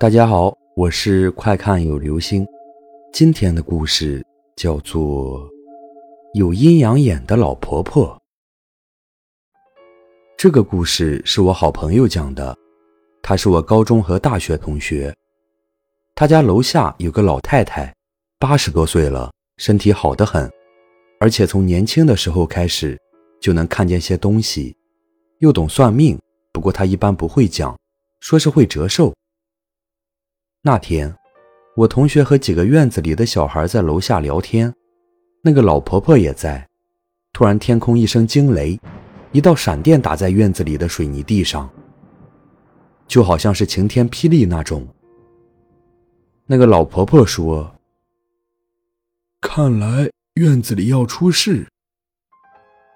大家好，我是快看有流星。今天的故事叫做《有阴阳眼的老婆婆》。这个故事是我好朋友讲的，她是我高中和大学同学。她家楼下有个老太太，八十多岁了，身体好得很，而且从年轻的时候开始就能看见些东西，又懂算命。不过她一般不会讲，说是会折寿。那天，我同学和几个院子里的小孩在楼下聊天，那个老婆婆也在。突然，天空一声惊雷，一道闪电打在院子里的水泥地上，就好像是晴天霹雳那种。那个老婆婆说：“看来院子里要出事。”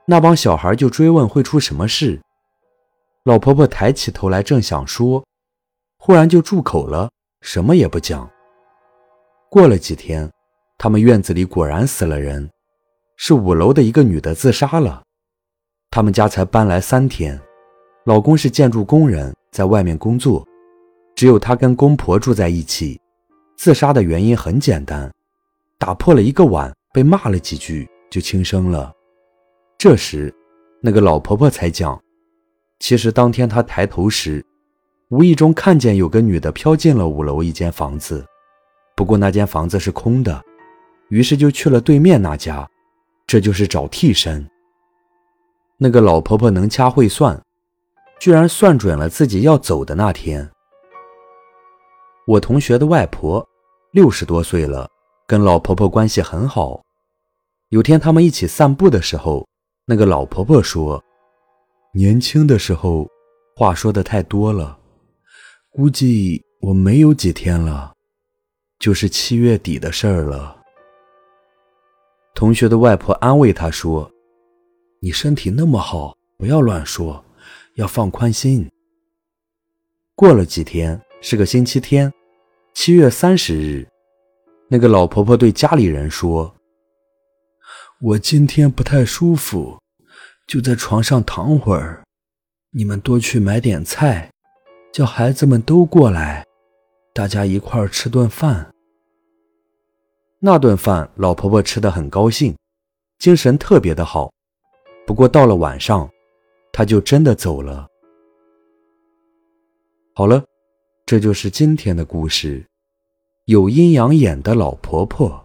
那帮小孩就追问会出什么事。老婆婆抬起头来，正想说，忽然就住口了。什么也不讲。过了几天，他们院子里果然死了人，是五楼的一个女的自杀了。他们家才搬来三天，老公是建筑工人，在外面工作，只有他跟公婆住在一起。自杀的原因很简单，打破了一个碗，被骂了几句就轻生了。这时，那个老婆婆才讲，其实当天她抬头时。无意中看见有个女的飘进了五楼一间房子，不过那间房子是空的，于是就去了对面那家，这就是找替身。那个老婆婆能掐会算，居然算准了自己要走的那天。我同学的外婆六十多岁了，跟老婆婆关系很好。有天他们一起散步的时候，那个老婆婆说：“年轻的时候话说的太多了。”估计我没有几天了，就是七月底的事儿了。同学的外婆安慰他说：“你身体那么好，不要乱说，要放宽心。”过了几天，是个星期天，七月三十日，那个老婆婆对家里人说：“我今天不太舒服，就在床上躺会儿，你们多去买点菜。”叫孩子们都过来，大家一块儿吃顿饭。那顿饭，老婆婆吃得很高兴，精神特别的好。不过到了晚上，她就真的走了。好了，这就是今天的故事。有阴阳眼的老婆婆。